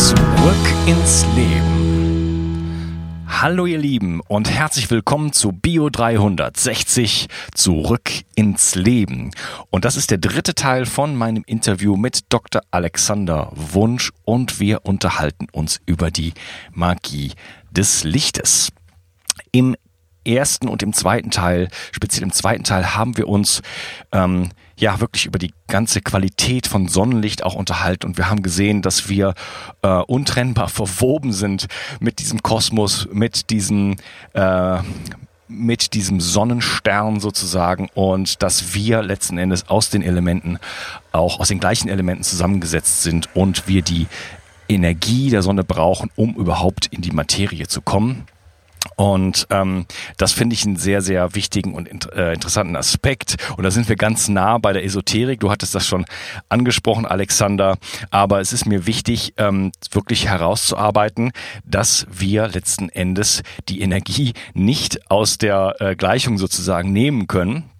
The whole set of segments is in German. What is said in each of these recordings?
Zurück ins Leben. Hallo ihr Lieben und herzlich willkommen zu Bio 360 Zurück ins Leben. Und das ist der dritte Teil von meinem Interview mit Dr. Alexander Wunsch und wir unterhalten uns über die Magie des Lichtes. Im ersten und im zweiten Teil, speziell im zweiten Teil, haben wir uns ähm, ja wirklich über die ganze Qualität von Sonnenlicht auch unterhalten und wir haben gesehen, dass wir äh, untrennbar verwoben sind mit diesem Kosmos, mit diesem äh, mit diesem Sonnenstern sozusagen und dass wir letzten Endes aus den Elementen auch aus den gleichen Elementen zusammengesetzt sind und wir die Energie der Sonne brauchen, um überhaupt in die Materie zu kommen. Und ähm, das finde ich einen sehr, sehr wichtigen und int äh, interessanten Aspekt. Und da sind wir ganz nah bei der Esoterik. Du hattest das schon angesprochen, Alexander. Aber es ist mir wichtig, ähm, wirklich herauszuarbeiten, dass wir letzten Endes die Energie nicht aus der äh, Gleichung sozusagen nehmen können,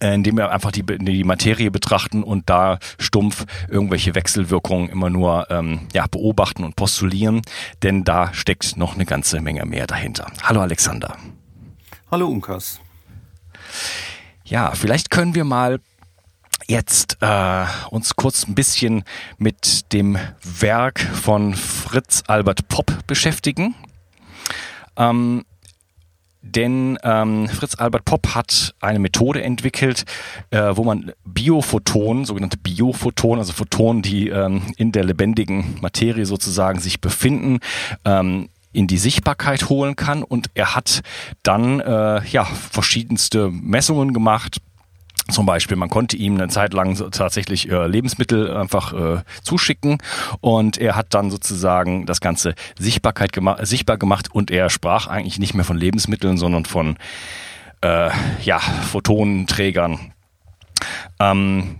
indem wir einfach die, die Materie betrachten und da stumpf irgendwelche Wechselwirkungen immer nur ähm, ja, beobachten und postulieren, denn da steckt noch eine ganze Menge mehr dahinter. Hallo Alexander. Hallo Unkas. Ja, vielleicht können wir mal jetzt äh, uns kurz ein bisschen mit dem Werk von Fritz Albert Popp beschäftigen. Ähm, denn ähm, Fritz Albert Popp hat eine Methode entwickelt, äh, wo man Biophotonen, sogenannte Biophotonen, also Photonen, die ähm, in der lebendigen Materie sozusagen sich befinden, ähm, in die Sichtbarkeit holen kann. Und er hat dann äh, ja verschiedenste Messungen gemacht zum Beispiel, man konnte ihm eine Zeit lang tatsächlich äh, Lebensmittel einfach äh, zuschicken und er hat dann sozusagen das Ganze Sichtbarkeit gema sichtbar gemacht und er sprach eigentlich nicht mehr von Lebensmitteln, sondern von äh, ja, Photonenträgern. Ähm,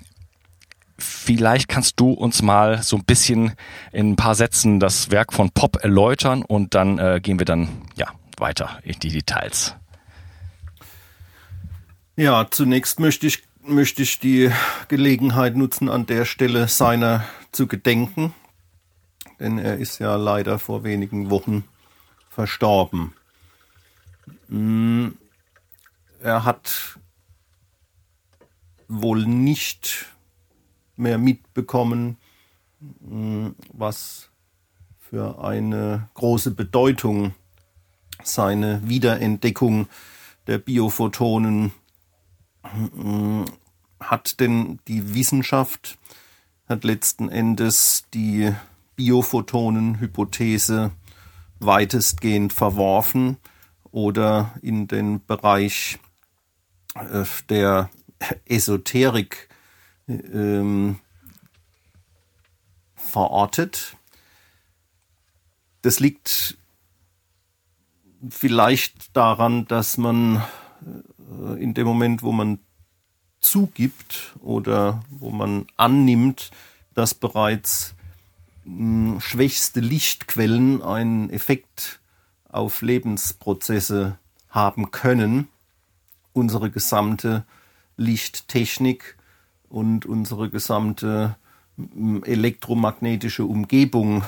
vielleicht kannst du uns mal so ein bisschen in ein paar Sätzen das Werk von Pop erläutern und dann äh, gehen wir dann ja weiter in die Details. Ja, zunächst möchte ich, möchte ich die Gelegenheit nutzen, an der Stelle seiner zu gedenken, denn er ist ja leider vor wenigen Wochen verstorben. Hm, er hat wohl nicht mehr mitbekommen, hm, was für eine große Bedeutung seine Wiederentdeckung der Biophotonen hat denn die Wissenschaft, hat letzten Endes die Biophotonen-Hypothese weitestgehend verworfen oder in den Bereich äh, der Esoterik ähm, verortet. Das liegt vielleicht daran, dass man äh, in dem Moment, wo man zugibt oder wo man annimmt, dass bereits hm, schwächste Lichtquellen einen Effekt auf Lebensprozesse haben können, unsere gesamte Lichttechnik und unsere gesamte hm, elektromagnetische Umgebung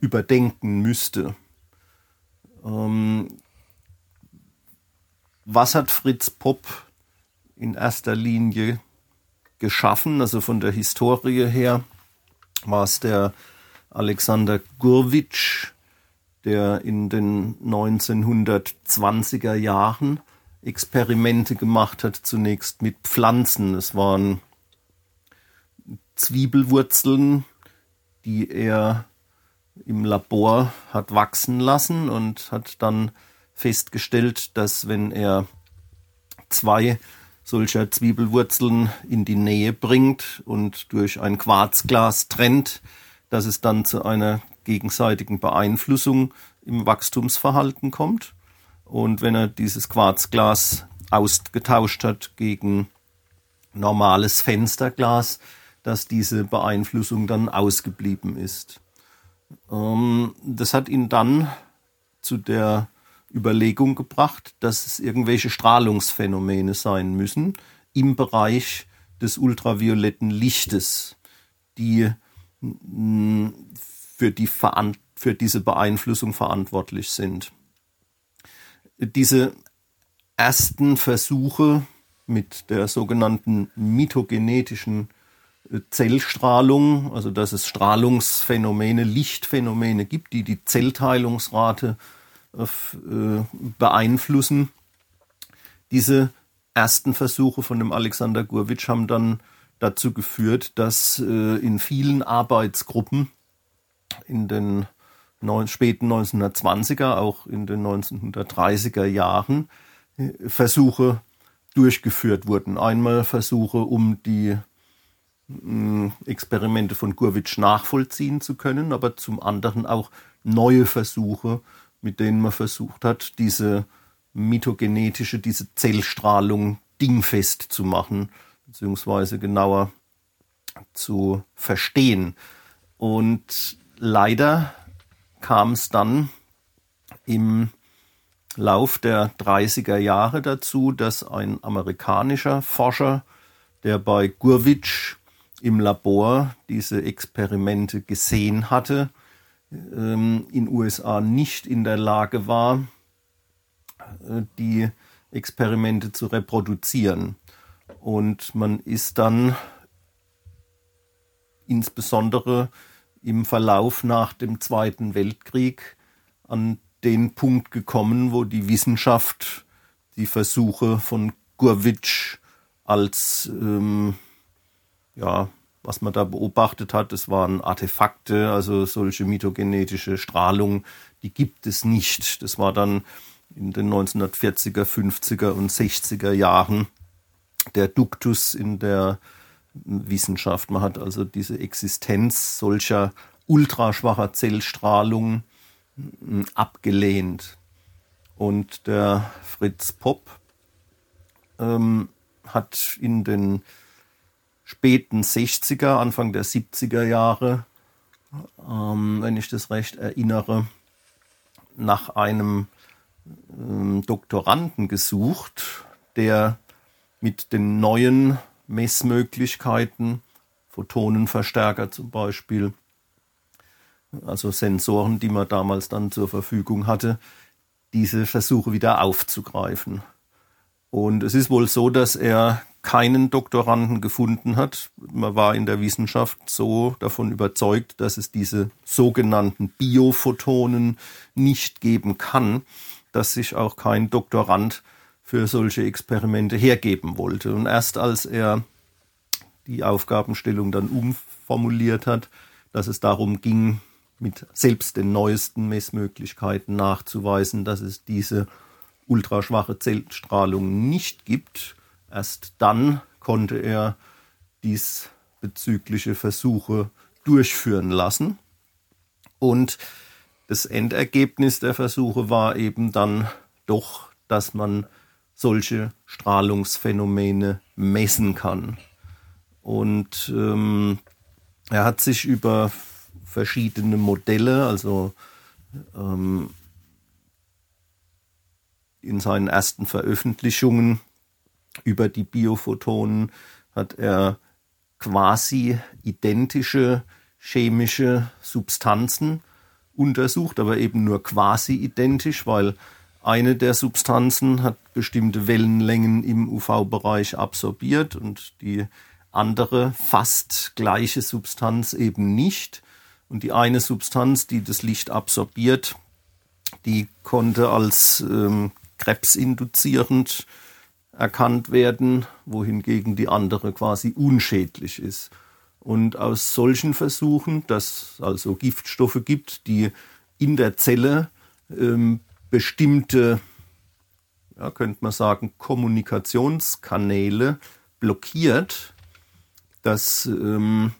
überdenken müsste. Ähm, was hat Fritz Popp in erster Linie geschaffen? Also von der Historie her war es der Alexander Gurwitsch, der in den 1920er Jahren Experimente gemacht hat, zunächst mit Pflanzen. Es waren Zwiebelwurzeln, die er im Labor hat wachsen lassen und hat dann festgestellt, dass wenn er zwei solcher Zwiebelwurzeln in die Nähe bringt und durch ein Quarzglas trennt, dass es dann zu einer gegenseitigen Beeinflussung im Wachstumsverhalten kommt. Und wenn er dieses Quarzglas ausgetauscht hat gegen normales Fensterglas, dass diese Beeinflussung dann ausgeblieben ist. Ähm, das hat ihn dann zu der Überlegung gebracht, dass es irgendwelche Strahlungsphänomene sein müssen im Bereich des ultravioletten Lichtes, die mm, für, die für diese Beeinflussung verantwortlich sind. Diese ersten Versuche mit der sogenannten mitogenetischen äh, Zellstrahlung, also dass es Strahlungsphänomene, Lichtphänomene gibt, die die Zellteilungsrate äh, beeinflussen. Diese ersten Versuche von dem Alexander Gurwitsch haben dann dazu geführt, dass äh, in vielen Arbeitsgruppen in den späten 1920er, auch in den 1930er Jahren Versuche durchgeführt wurden. Einmal Versuche, um die mm, Experimente von Gurwitsch nachvollziehen zu können, aber zum anderen auch neue Versuche, mit denen man versucht hat, diese mitogenetische, diese Zellstrahlung dingfest zu machen, beziehungsweise genauer zu verstehen. Und leider kam es dann im Lauf der 30er Jahre dazu, dass ein amerikanischer Forscher, der bei Gurwitsch im Labor diese Experimente gesehen hatte, ähm, in USA nicht in der Lage war, äh, die Experimente zu reproduzieren. Und man ist dann insbesondere im Verlauf nach dem Zweiten Weltkrieg an den Punkt gekommen, wo die Wissenschaft die Versuche von Gurwitsch als, ähm, ja, was man da beobachtet hat, es waren Artefakte, also solche mitogenetische Strahlung, die gibt es nicht. Das war dann in den 1940er, 50er und 60er Jahren der Duktus in der Wissenschaft. Man hat also diese Existenz solcher ultraschwacher Zellstrahlung abgelehnt. Und der Fritz Popp ähm, hat in den späten 60er, Anfang der 70er Jahre, ähm, wenn ich das recht erinnere, nach einem ähm, Doktoranden gesucht, der mit den neuen Messmöglichkeiten, Photonenverstärker zum Beispiel, also Sensoren, die man damals dann zur Verfügung hatte, diese Versuche wieder aufzugreifen. Und es ist wohl so, dass er keinen Doktoranden gefunden hat. Man war in der Wissenschaft so davon überzeugt, dass es diese sogenannten Biophotonen nicht geben kann, dass sich auch kein Doktorand für solche Experimente hergeben wollte. Und erst als er die Aufgabenstellung dann umformuliert hat, dass es darum ging, mit selbst den neuesten Messmöglichkeiten nachzuweisen, dass es diese ultraschwache Zellstrahlung nicht gibt. Erst dann konnte er diesbezügliche Versuche durchführen lassen. Und das Endergebnis der Versuche war eben dann doch, dass man solche Strahlungsphänomene messen kann. Und ähm, er hat sich über verschiedene Modelle, also ähm, in seinen ersten Veröffentlichungen über die Biophotonen hat er quasi identische chemische Substanzen untersucht, aber eben nur quasi identisch, weil eine der Substanzen hat bestimmte Wellenlängen im UV-Bereich absorbiert und die andere fast gleiche Substanz eben nicht. Und die eine Substanz, die das Licht absorbiert, die konnte als ähm, krebsinduzierend erkannt werden, wohingegen die andere quasi unschädlich ist. Und aus solchen Versuchen, dass es also Giftstoffe gibt, die in der Zelle ähm, bestimmte, ja, könnte man sagen, Kommunikationskanäle blockiert, dass ähm,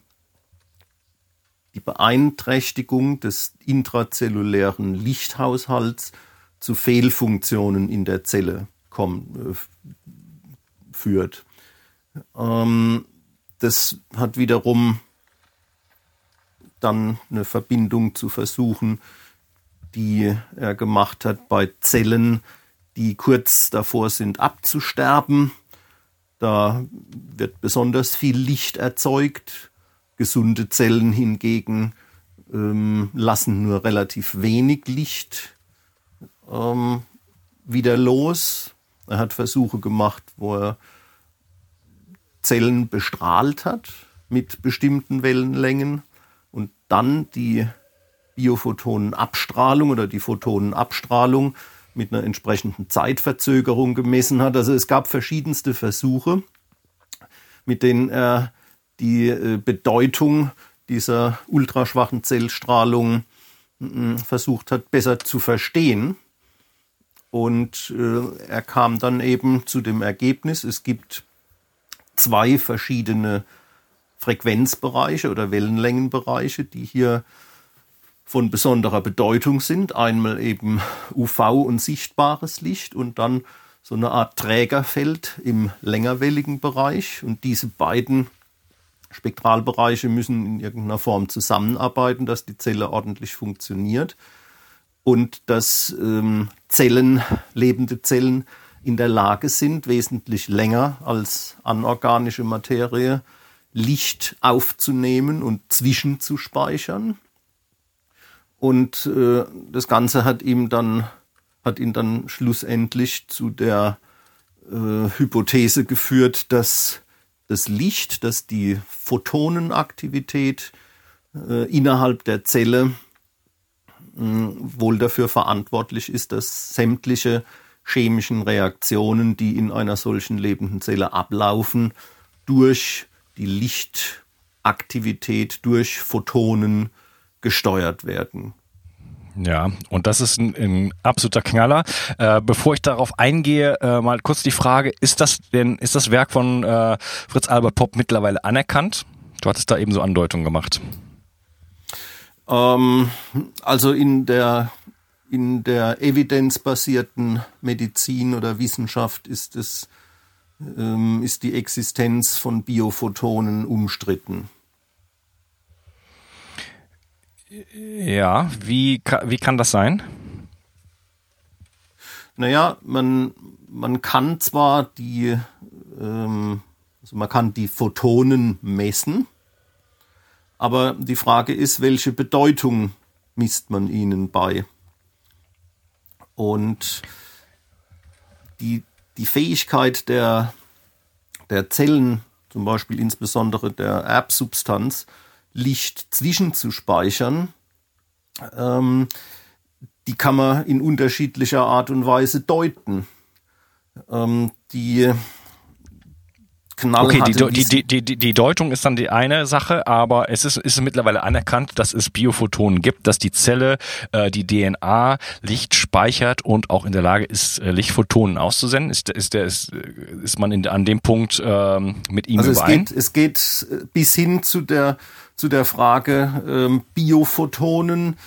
die Beeinträchtigung des intrazellulären Lichthaushalts zu Fehlfunktionen in der Zelle kommt, äh, führt. Ähm, das hat wiederum dann eine Verbindung zu versuchen, die er gemacht hat bei Zellen, die kurz davor sind abzusterben. Da wird besonders viel Licht erzeugt. Gesunde Zellen hingegen ähm, lassen nur relativ wenig Licht ähm, wieder los. Er hat Versuche gemacht, wo er Zellen bestrahlt hat mit bestimmten Wellenlängen und dann die Biophotonenabstrahlung oder die Photonenabstrahlung mit einer entsprechenden Zeitverzögerung gemessen hat. Also es gab verschiedenste Versuche, mit denen er die äh, Bedeutung dieser ultraschwachen Zellstrahlung versucht hat, besser zu verstehen. Und äh, er kam dann eben zu dem Ergebnis, es gibt zwei verschiedene Frequenzbereiche oder Wellenlängenbereiche, die hier von besonderer Bedeutung sind. Einmal eben UV und sichtbares Licht und dann so eine Art Trägerfeld im längerwelligen Bereich. Und diese beiden Spektralbereiche müssen in irgendeiner Form zusammenarbeiten, dass die Zelle ordentlich funktioniert und dass ähm, Zellen, lebende Zellen in der Lage sind, wesentlich länger als anorganische Materie Licht aufzunehmen und zwischenzuspeichern. Und äh, das Ganze hat ihm dann, hat ihn dann schlussendlich zu der äh, Hypothese geführt, dass das Licht, dass die Photonenaktivität äh, innerhalb der Zelle wohl dafür verantwortlich ist, dass sämtliche chemischen Reaktionen, die in einer solchen lebenden Zelle ablaufen, durch die Lichtaktivität, durch Photonen gesteuert werden. Ja, und das ist ein, ein absoluter Knaller. Äh, bevor ich darauf eingehe, äh, mal kurz die Frage: Ist das denn ist das Werk von äh, Fritz Albert Popp mittlerweile anerkannt? Du hattest da eben so Andeutungen gemacht. Ähm, also in der in der evidenzbasierten Medizin oder Wissenschaft ist es ähm, ist die Existenz von Biophotonen umstritten. Ja, wie, wie kann das sein? Naja, man, man kann zwar die, ähm, also man kann die Photonen messen, aber die Frage ist, welche Bedeutung misst man ihnen bei? Und die, die Fähigkeit der, der Zellen, zum Beispiel insbesondere der Erbsubstanz, Licht zwischenzuspeichern, ähm, die kann man in unterschiedlicher Art und Weise deuten. Ähm, die Okay, die, die, die, die, die Deutung ist dann die eine Sache, aber es ist, ist mittlerweile anerkannt, dass es Biophotonen gibt, dass die Zelle äh, die DNA Licht speichert und auch in der Lage ist, äh, Lichtphotonen auszusenden. Ist, ist, der, ist, ist man in, an dem Punkt ähm, mit ihm also überein? Es geht, es geht bis hin zu der, zu der Frage ähm, Biophotonen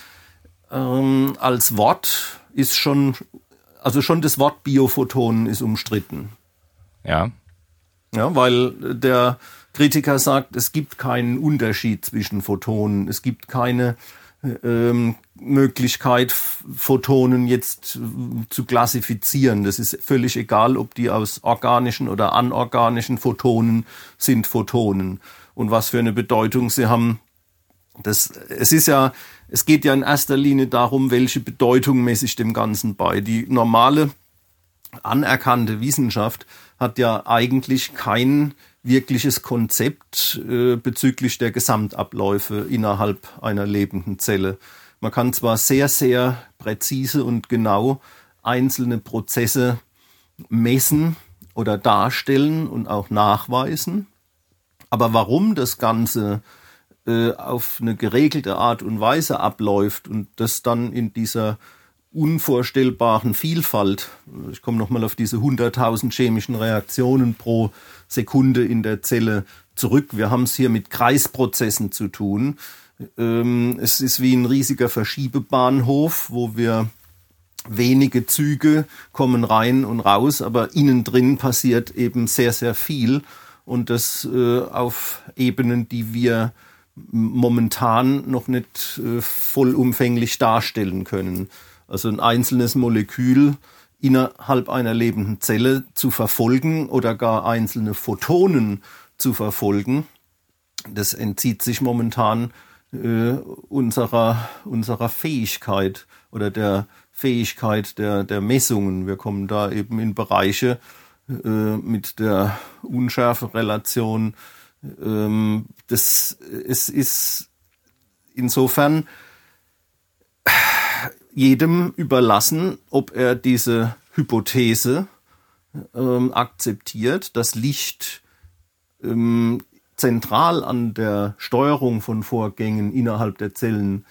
ähm, als Wort ist schon, also schon das Wort Biophotonen ist umstritten. Ja. Ja, weil der Kritiker sagt, es gibt keinen Unterschied zwischen Photonen. Es gibt keine ähm, Möglichkeit, Photonen jetzt zu klassifizieren. Das ist völlig egal, ob die aus organischen oder anorganischen Photonen sind Photonen und was für eine Bedeutung sie haben. Das, es ist ja, es geht ja in erster Linie darum, welche Bedeutung messe ich dem Ganzen bei. Die normale anerkannte Wissenschaft hat ja eigentlich kein wirkliches Konzept äh, bezüglich der Gesamtabläufe innerhalb einer lebenden Zelle. Man kann zwar sehr, sehr präzise und genau einzelne Prozesse messen oder darstellen und auch nachweisen, aber warum das Ganze äh, auf eine geregelte Art und Weise abläuft und das dann in dieser unvorstellbaren Vielfalt. Ich komme nochmal auf diese 100.000 chemischen Reaktionen pro Sekunde in der Zelle zurück. Wir haben es hier mit Kreisprozessen zu tun. Ähm, es ist wie ein riesiger Verschiebebahnhof, wo wir wenige Züge kommen rein und raus, aber innen drin passiert eben sehr, sehr viel und das äh, auf Ebenen, die wir momentan noch nicht äh, vollumfänglich darstellen können. Also ein einzelnes Molekül innerhalb einer lebenden Zelle zu verfolgen oder gar einzelne Photonen zu verfolgen, das entzieht sich momentan äh, unserer, unserer Fähigkeit oder der Fähigkeit der, der Messungen. Wir kommen da eben in Bereiche äh, mit der Unschärferelation. Ähm, das, es ist insofern jedem überlassen, ob er diese Hypothese ähm, akzeptiert, dass Licht ähm, zentral an der Steuerung von Vorgängen innerhalb der Zellen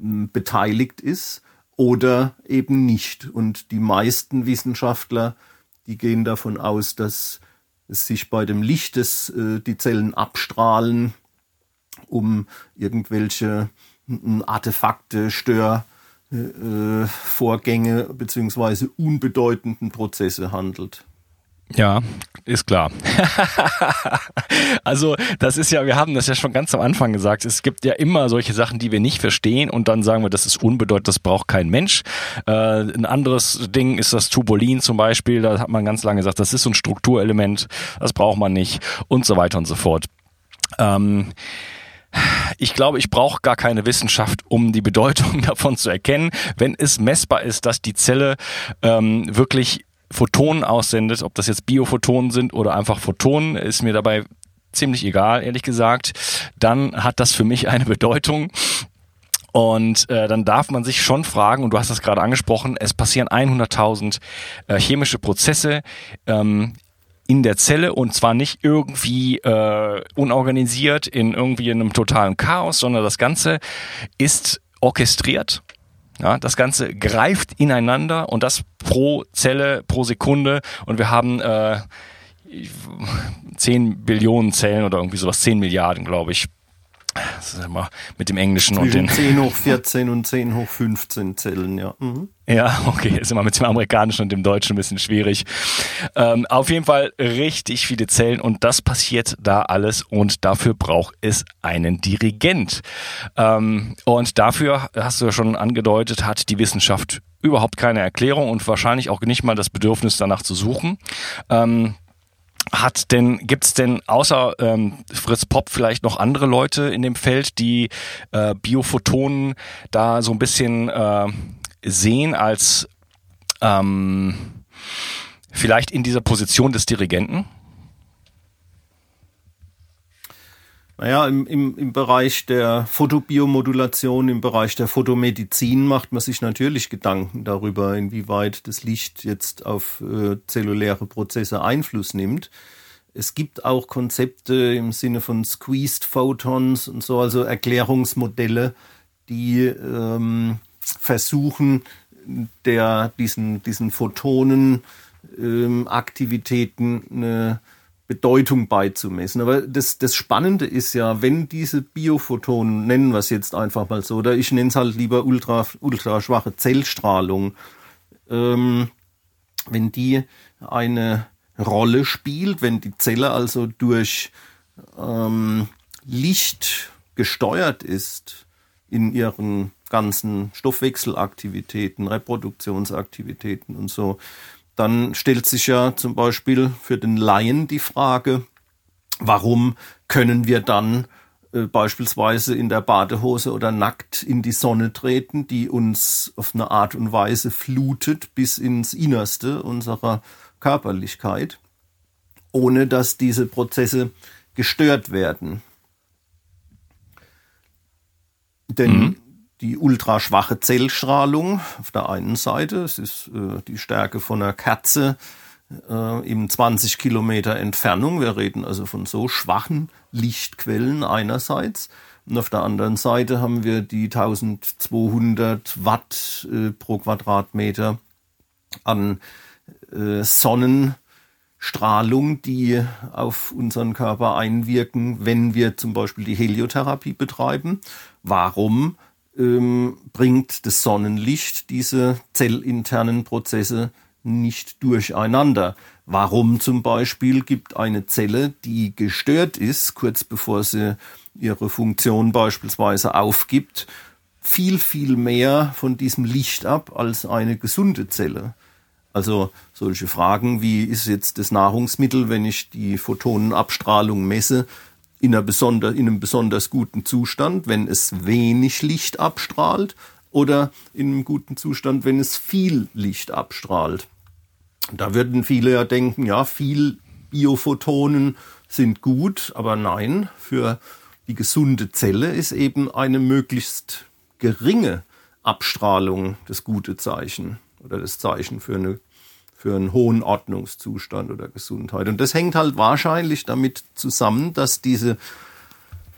ähm, beteiligt ist oder eben nicht. Und die meisten Wissenschaftler, die gehen davon aus, dass es sich bei dem Licht, äh, die Zellen abstrahlen, um irgendwelche Artefakte, Stör, äh, Vorgänge beziehungsweise unbedeutenden Prozesse handelt. Ja, ist klar. also das ist ja, wir haben das ja schon ganz am Anfang gesagt, es gibt ja immer solche Sachen, die wir nicht verstehen und dann sagen wir, das ist unbedeutend, das braucht kein Mensch. Äh, ein anderes Ding ist das Tubolin zum Beispiel, da hat man ganz lange gesagt, das ist so ein Strukturelement, das braucht man nicht und so weiter und so fort. Ähm, ich glaube, ich brauche gar keine Wissenschaft, um die Bedeutung davon zu erkennen, wenn es messbar ist, dass die Zelle ähm, wirklich Photonen aussendet, ob das jetzt Biophotonen sind oder einfach Photonen, ist mir dabei ziemlich egal, ehrlich gesagt, dann hat das für mich eine Bedeutung. Und äh, dann darf man sich schon fragen, und du hast das gerade angesprochen, es passieren 100.000 äh, chemische Prozesse ähm, in der Zelle und zwar nicht irgendwie äh, unorganisiert in irgendwie in einem totalen Chaos, sondern das Ganze ist orchestriert. Ja, das Ganze greift ineinander und das pro Zelle, pro Sekunde und wir haben äh, 10 Billionen Zellen oder irgendwie sowas, 10 Milliarden, glaube ich, das ist immer mit dem Englischen Zwischen und den 10 hoch 14 und 10 hoch 15 Zellen, ja. Mhm. Ja, okay, ist immer mit dem Amerikanischen und dem Deutschen ein bisschen schwierig. Ähm, auf jeden Fall richtig viele Zellen und das passiert da alles und dafür braucht es einen Dirigent. Ähm, und dafür, hast du ja schon angedeutet, hat die Wissenschaft überhaupt keine Erklärung und wahrscheinlich auch nicht mal das Bedürfnis danach zu suchen. Ähm, hat denn, gibt's denn außer ähm, Fritz Popp vielleicht noch andere Leute in dem Feld, die äh, Biophotonen da so ein bisschen äh, sehen als ähm, vielleicht in dieser Position des Dirigenten? Naja, im, im, im Bereich der Fotobiomodulation, im Bereich der Fotomedizin macht man sich natürlich Gedanken darüber, inwieweit das Licht jetzt auf äh, zelluläre Prozesse Einfluss nimmt. Es gibt auch Konzepte im Sinne von Squeezed Photons und so, also Erklärungsmodelle, die ähm, versuchen, der, diesen, diesen Photonen ähm, eine Bedeutung beizumessen. Aber das, das Spannende ist ja, wenn diese Biophotonen, nennen wir es jetzt einfach mal so, oder ich nenne es halt lieber ultra, ultraschwache Zellstrahlung, ähm, wenn die eine Rolle spielt, wenn die Zelle also durch ähm, Licht gesteuert ist in ihren ganzen Stoffwechselaktivitäten, Reproduktionsaktivitäten und so, dann stellt sich ja zum Beispiel für den Laien die Frage, warum können wir dann äh, beispielsweise in der Badehose oder nackt in die Sonne treten, die uns auf eine Art und Weise flutet bis ins Innerste unserer Körperlichkeit, ohne dass diese Prozesse gestört werden. Denn mhm die ultraschwache Zellstrahlung auf der einen Seite, es ist äh, die Stärke von einer Kerze äh, im 20 Kilometer Entfernung. Wir reden also von so schwachen Lichtquellen einerseits. Und auf der anderen Seite haben wir die 1200 Watt äh, pro Quadratmeter an äh, Sonnenstrahlung Strahlung, die auf unseren Körper einwirken, wenn wir zum Beispiel die Heliotherapie betreiben. Warum ähm, bringt das Sonnenlicht diese zellinternen Prozesse nicht durcheinander? Warum zum Beispiel gibt eine Zelle, die gestört ist, kurz bevor sie ihre Funktion beispielsweise aufgibt, viel, viel mehr von diesem Licht ab als eine gesunde Zelle? Also solche Fragen wie ist jetzt das Nahrungsmittel, wenn ich die Photonenabstrahlung messe, in, einer besonder, in einem besonders guten Zustand, wenn es wenig Licht abstrahlt oder in einem guten Zustand, wenn es viel Licht abstrahlt. Da würden viele ja denken, ja, viel Biophotonen sind gut, aber nein, für die gesunde Zelle ist eben eine möglichst geringe Abstrahlung das gute Zeichen oder das Zeichen für, eine, für einen hohen Ordnungszustand oder Gesundheit. Und das hängt halt wahrscheinlich damit zusammen, dass diese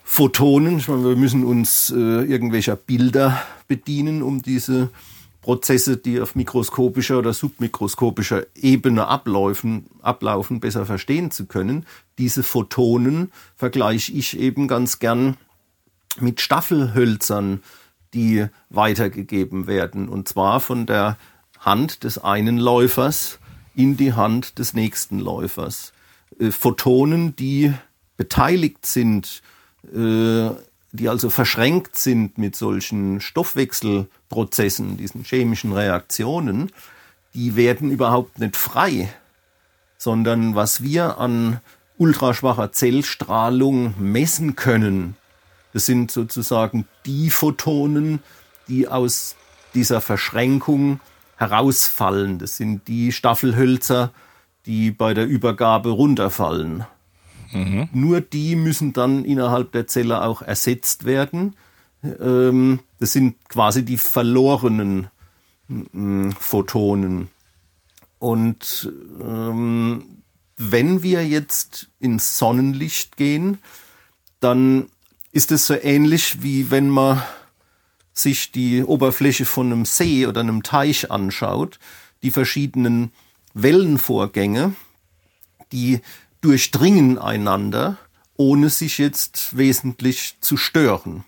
Photonen, ich meine, wir müssen uns äh, irgendwelcher Bilder bedienen, um diese Prozesse, die auf mikroskopischer oder submikroskopischer Ebene ablaufen, ablaufen, besser verstehen zu können. Diese Photonen vergleiche ich eben ganz gern mit Staffelhölzern, die weitergegeben werden. Und zwar von der Hand des einen Läufers in die Hand des nächsten Läufers. Äh, Photonen, die beteiligt sind, äh, die also verschränkt sind mit solchen Stoffwechselprozessen, diesen chemischen Reaktionen, die werden überhaupt nicht frei, sondern was wir an ultraschwacher Zellstrahlung messen können, das sind sozusagen die Photonen, die aus dieser Verschränkung herausfallen. Das sind die Staffelhölzer, die bei der Übergabe runterfallen. Mhm. Nur die müssen dann innerhalb der Zelle auch ersetzt werden. Ähm, das sind quasi die verlorenen mm, Photonen. Und ähm, wenn wir jetzt ins Sonnenlicht gehen, dann ist es so ähnlich wie wenn man sich die Oberfläche von einem See oder einem Teich anschaut, die verschiedenen Wellenvorgänge, die durchdringen einander, ohne sich jetzt wesentlich zu stören,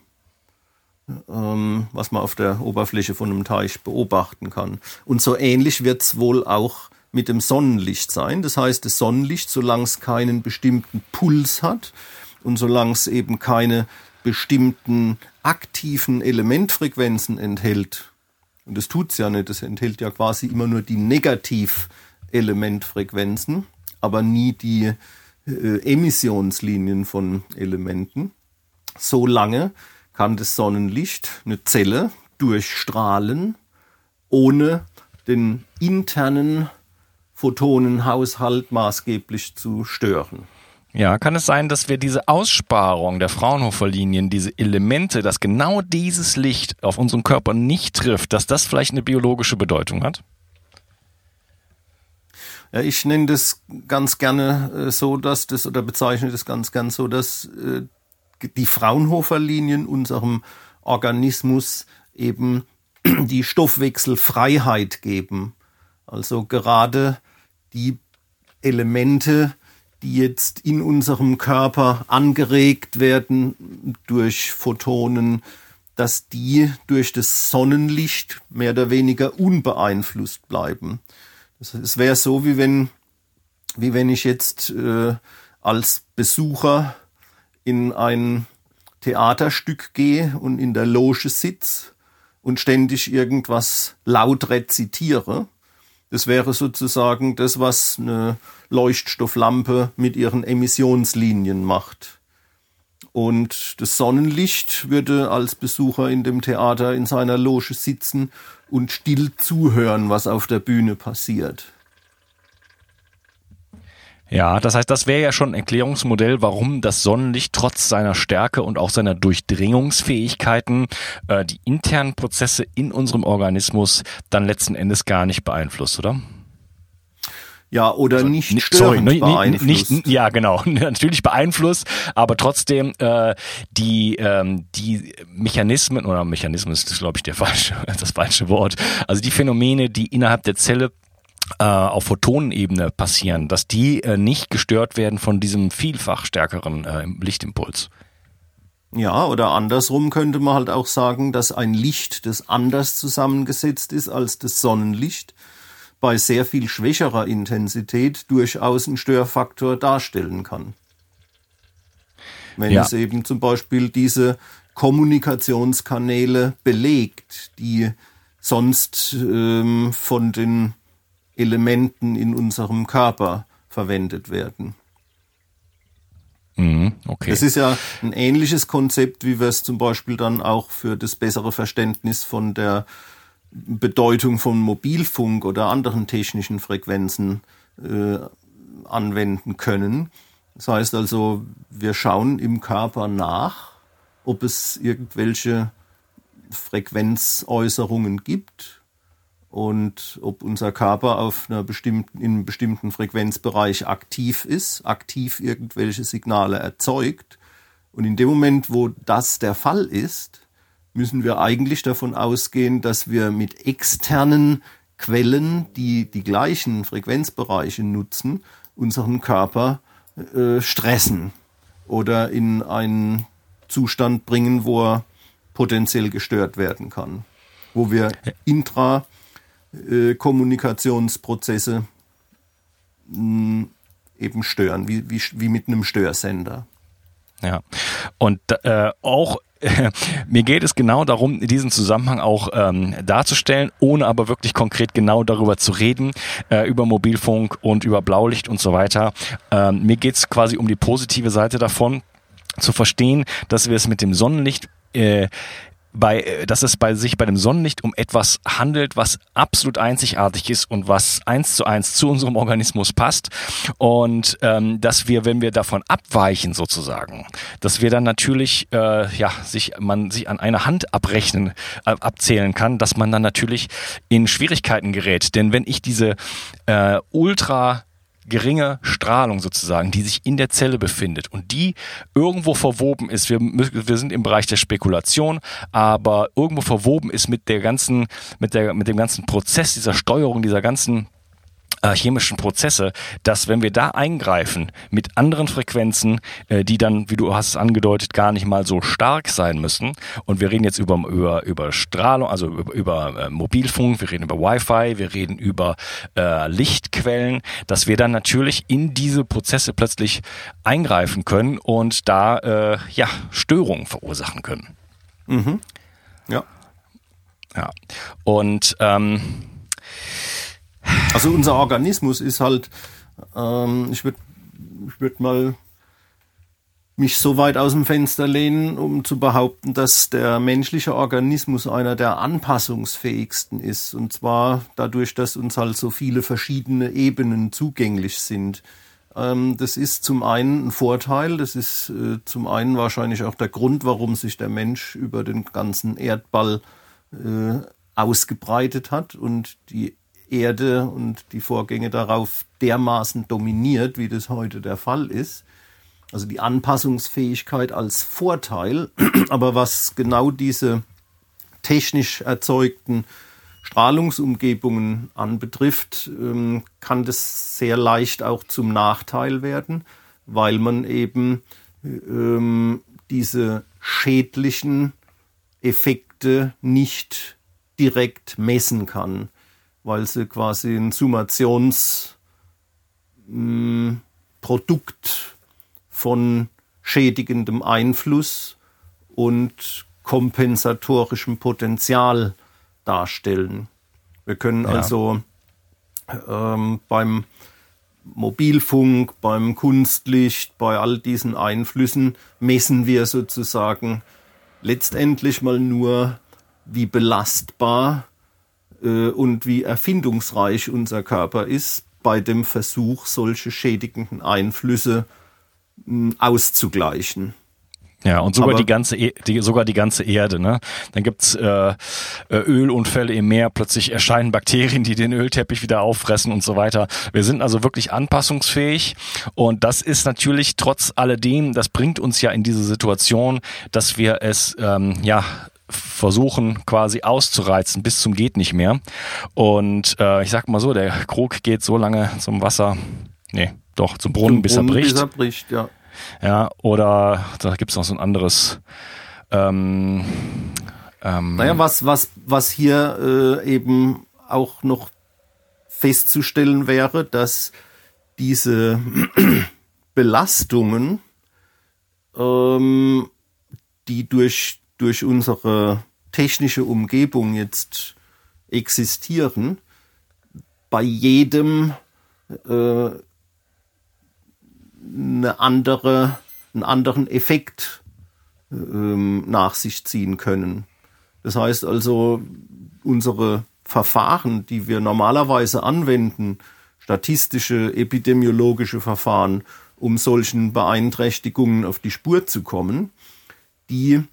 ähm, was man auf der Oberfläche von einem Teich beobachten kann. Und so ähnlich wird es wohl auch mit dem Sonnenlicht sein. Das heißt, das Sonnenlicht, solange es keinen bestimmten Puls hat und solange es eben keine bestimmten aktiven Elementfrequenzen enthält, und das tut es ja nicht, das enthält ja quasi immer nur die Negativ-Elementfrequenzen, aber nie die äh, Emissionslinien von Elementen. So lange kann das Sonnenlicht eine Zelle durchstrahlen, ohne den internen Photonenhaushalt maßgeblich zu stören. Ja, kann es sein, dass wir diese Aussparung der Fraunhofer-Linien, diese Elemente, dass genau dieses Licht auf unseren Körper nicht trifft, dass das vielleicht eine biologische Bedeutung hat? Ja, ich nenne das ganz gerne äh, so, dass das oder bezeichne das ganz gern so, dass äh, die Fraunhofer-Linien unserem Organismus eben die Stoffwechselfreiheit geben. Also gerade die Elemente, die jetzt in unserem Körper angeregt werden durch Photonen, dass die durch das Sonnenlicht mehr oder weniger unbeeinflusst bleiben. Es wäre so, wie wenn, wie wenn ich jetzt äh, als Besucher in ein Theaterstück gehe und in der Loge sitze und ständig irgendwas laut rezitiere das wäre sozusagen das, was eine Leuchtstofflampe mit ihren Emissionslinien macht. Und das Sonnenlicht würde als Besucher in dem Theater in seiner Loge sitzen und still zuhören, was auf der Bühne passiert. Ja, das heißt, das wäre ja schon ein Erklärungsmodell, warum das Sonnenlicht trotz seiner Stärke und auch seiner Durchdringungsfähigkeiten äh, die internen Prozesse in unserem Organismus dann letzten Endes gar nicht beeinflusst, oder? Ja, oder also, nicht störend sorry, beeinflusst. Nicht, ja, genau, natürlich beeinflusst, aber trotzdem äh, die ähm, die Mechanismen oder Mechanismen ist, glaube ich, der falsche, das falsche Wort. Also die Phänomene, die innerhalb der Zelle auf Photonenebene passieren, dass die äh, nicht gestört werden von diesem vielfach stärkeren äh, Lichtimpuls. Ja, oder andersrum könnte man halt auch sagen, dass ein Licht, das anders zusammengesetzt ist als das Sonnenlicht, bei sehr viel schwächerer Intensität durchaus einen Störfaktor darstellen kann. Wenn ja. es eben zum Beispiel diese Kommunikationskanäle belegt, die sonst ähm, von den Elementen in unserem Körper verwendet werden. Mhm, okay. Das ist ja ein ähnliches Konzept, wie wir es zum Beispiel dann auch für das bessere Verständnis von der Bedeutung von Mobilfunk oder anderen technischen Frequenzen äh, anwenden können. Das heißt also, wir schauen im Körper nach, ob es irgendwelche Frequenzäußerungen gibt und ob unser Körper auf einer bestimmten, in einem bestimmten Frequenzbereich aktiv ist, aktiv irgendwelche Signale erzeugt. Und in dem Moment, wo das der Fall ist, müssen wir eigentlich davon ausgehen, dass wir mit externen Quellen, die die gleichen Frequenzbereiche nutzen, unseren Körper äh, stressen oder in einen Zustand bringen, wo er potenziell gestört werden kann, wo wir intra äh, Kommunikationsprozesse mh, mm, eben stören, wie, wie, wie mit einem Störsender. Ja, und äh, auch mir geht es genau darum, diesen Zusammenhang auch ähm, darzustellen, ohne aber wirklich konkret genau darüber zu reden, äh, über Mobilfunk und über Blaulicht und so weiter. Ähm, mir geht es quasi um die positive Seite davon, zu verstehen, dass wir es mit dem Sonnenlicht äh, bei, äh, dass es bei sich bei dem Sonnenlicht um etwas handelt, was absolut einzigartig ist und was eins zu eins zu unserem Organismus passt. Und ähm, dass wir, wenn wir davon abweichen sozusagen, dass wir dann natürlich äh, ja sich man sich an einer Hand abrechnen äh, abzählen kann, dass man dann natürlich in Schwierigkeiten gerät, denn wenn ich diese äh, ultra geringe Strahlung sozusagen, die sich in der Zelle befindet und die irgendwo verwoben ist. Wir, wir sind im Bereich der Spekulation, aber irgendwo verwoben ist mit der ganzen, mit der, mit dem ganzen Prozess dieser Steuerung, dieser ganzen äh, chemischen Prozesse, dass wenn wir da eingreifen mit anderen Frequenzen, äh, die dann, wie du hast es angedeutet, gar nicht mal so stark sein müssen. Und wir reden jetzt über, über, über Strahlung, also über, über äh, Mobilfunk, wir reden über Wi-Fi, wir reden über äh, Lichtquellen, dass wir dann natürlich in diese Prozesse plötzlich eingreifen können und da äh, ja Störungen verursachen können. Mhm. Ja. Ja. Und ähm, also unser Organismus ist halt, ähm, ich würde ich würd mal mich so weit aus dem Fenster lehnen, um zu behaupten, dass der menschliche Organismus einer der anpassungsfähigsten ist. Und zwar dadurch, dass uns halt so viele verschiedene Ebenen zugänglich sind. Ähm, das ist zum einen ein Vorteil, das ist äh, zum einen wahrscheinlich auch der Grund, warum sich der Mensch über den ganzen Erdball äh, ausgebreitet hat und die Erde und die Vorgänge darauf dermaßen dominiert, wie das heute der Fall ist. Also die Anpassungsfähigkeit als Vorteil, aber was genau diese technisch erzeugten Strahlungsumgebungen anbetrifft, ähm, kann das sehr leicht auch zum Nachteil werden, weil man eben ähm, diese schädlichen Effekte nicht direkt messen kann weil sie quasi ein Summationsprodukt hm, von schädigendem Einfluss und kompensatorischem Potenzial darstellen. Wir können ja. also ähm, beim Mobilfunk, beim Kunstlicht, bei all diesen Einflüssen messen wir sozusagen letztendlich mal nur, wie belastbar äh, und wie erfindungsreich unser Körper ist bei dem Versuch, solche schädigenden Einflüsse mh, hm, auszugleichen. Ja, und sogar Aber die ganze, e die, sogar die ganze Erde, ne? Dann gibt's äh, äh, Ölunfälle im Meer, plötzlich erscheinen Bakterien, die den Ölteppich wieder auffressen und so weiter. Wir sind also wirklich anpassungsfähig und das ist natürlich trotz alledem, das bringt uns ja in diese Situation, dass wir es ähm, ja versuchen quasi auszureizen bis zum geht nicht mehr. Und äh, ich sag mal so, der Krug geht so lange zum Wasser, nee, doch zum Brunnen, zum bis Brunnen, er bricht. Bis er bricht, ja. Ja, oder da gibt's noch so ein anderes. Ähm, ähm, naja, was, was, was hier äh, eben auch noch festzustellen wäre, dass diese Belastungen, ähm, die durch, durch unsere technische Umgebung jetzt existieren, bei jedem äh, eine andere, einen anderen Effekt ähm, nach sich ziehen können. Das heißt also, unsere Verfahren, die wir normalerweise anwenden, statistische, epidemiologische Verfahren, um solchen Beeinträchtigungen auf die Spur zu kommen, die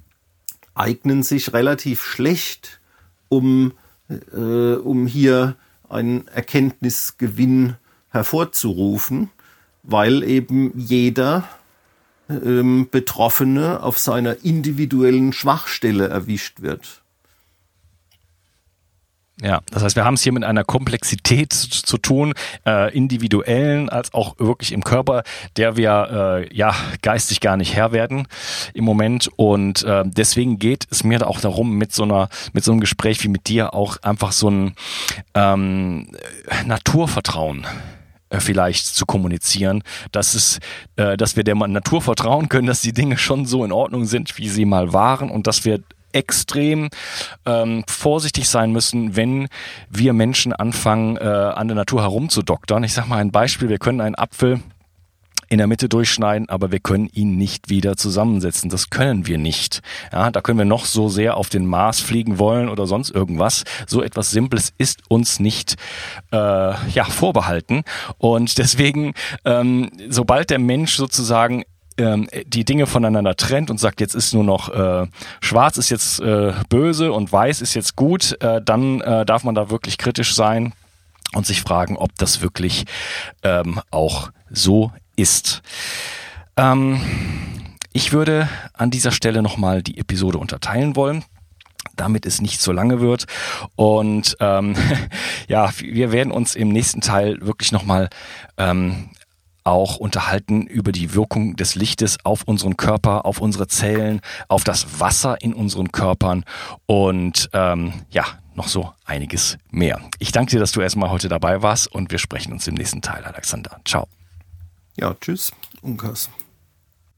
eignen sich relativ schlecht, um, äh, um hier einen Erkenntnisgewinn hervorzurufen, weil eben jeder ähm, Betroffene auf seiner individuellen Schwachstelle erwischt wird. Ja, das heißt, wir haben es hier mit einer Komplexität zu, tun, äh, individuellen als auch wirklich im Körper, der wir äh, ja geistig gar nicht Herr werden im Moment. Und äh, deswegen geht es mir auch darum, mit so einer, mit so einem Gespräch wie mit dir auch einfach so ein ähm, Naturvertrauen äh, vielleicht zu kommunizieren, dass es, äh, dass wir der Natur vertrauen können, dass die Dinge schon so in Ordnung sind, wie sie mal waren und dass wir extrem ähm, vorsichtig sein müssen, wenn wir Menschen anfangen, äh, an der Natur herumzudoktern. Ich sage mal ein Beispiel, wir können einen Apfel in der Mitte durchschneiden, aber wir können ihn nicht wieder zusammensetzen. Das können wir nicht. Ja, da können wir noch so sehr auf den Mars fliegen wollen oder sonst irgendwas. So etwas Simples ist uns nicht äh, ja vorbehalten. Und deswegen, ähm, sobald der Mensch sozusagen ähm, die Dinge voneinander trennt und sagt, jetzt ist nur noch äh, schwarz ist jetzt äh, böse und weiß ist jetzt gut, äh, dann äh, darf man da wirklich kritisch sein und sich fragen, ob das wirklich ähm, auch so ist. Ähm, ich würde an dieser Stelle nochmal die Episode unterteilen wollen damit es nicht so lange wird. Und ähm, ja, wir werden uns im nächsten Teil wirklich nochmal ähm, auch unterhalten über die Wirkung des Lichtes auf unseren Körper, auf unsere Zellen, auf das Wasser in unseren Körpern und ähm, ja, noch so einiges mehr. Ich danke dir, dass du erstmal heute dabei warst und wir sprechen uns im nächsten Teil, Alexander. Ciao. Ja, tschüss, Unkas.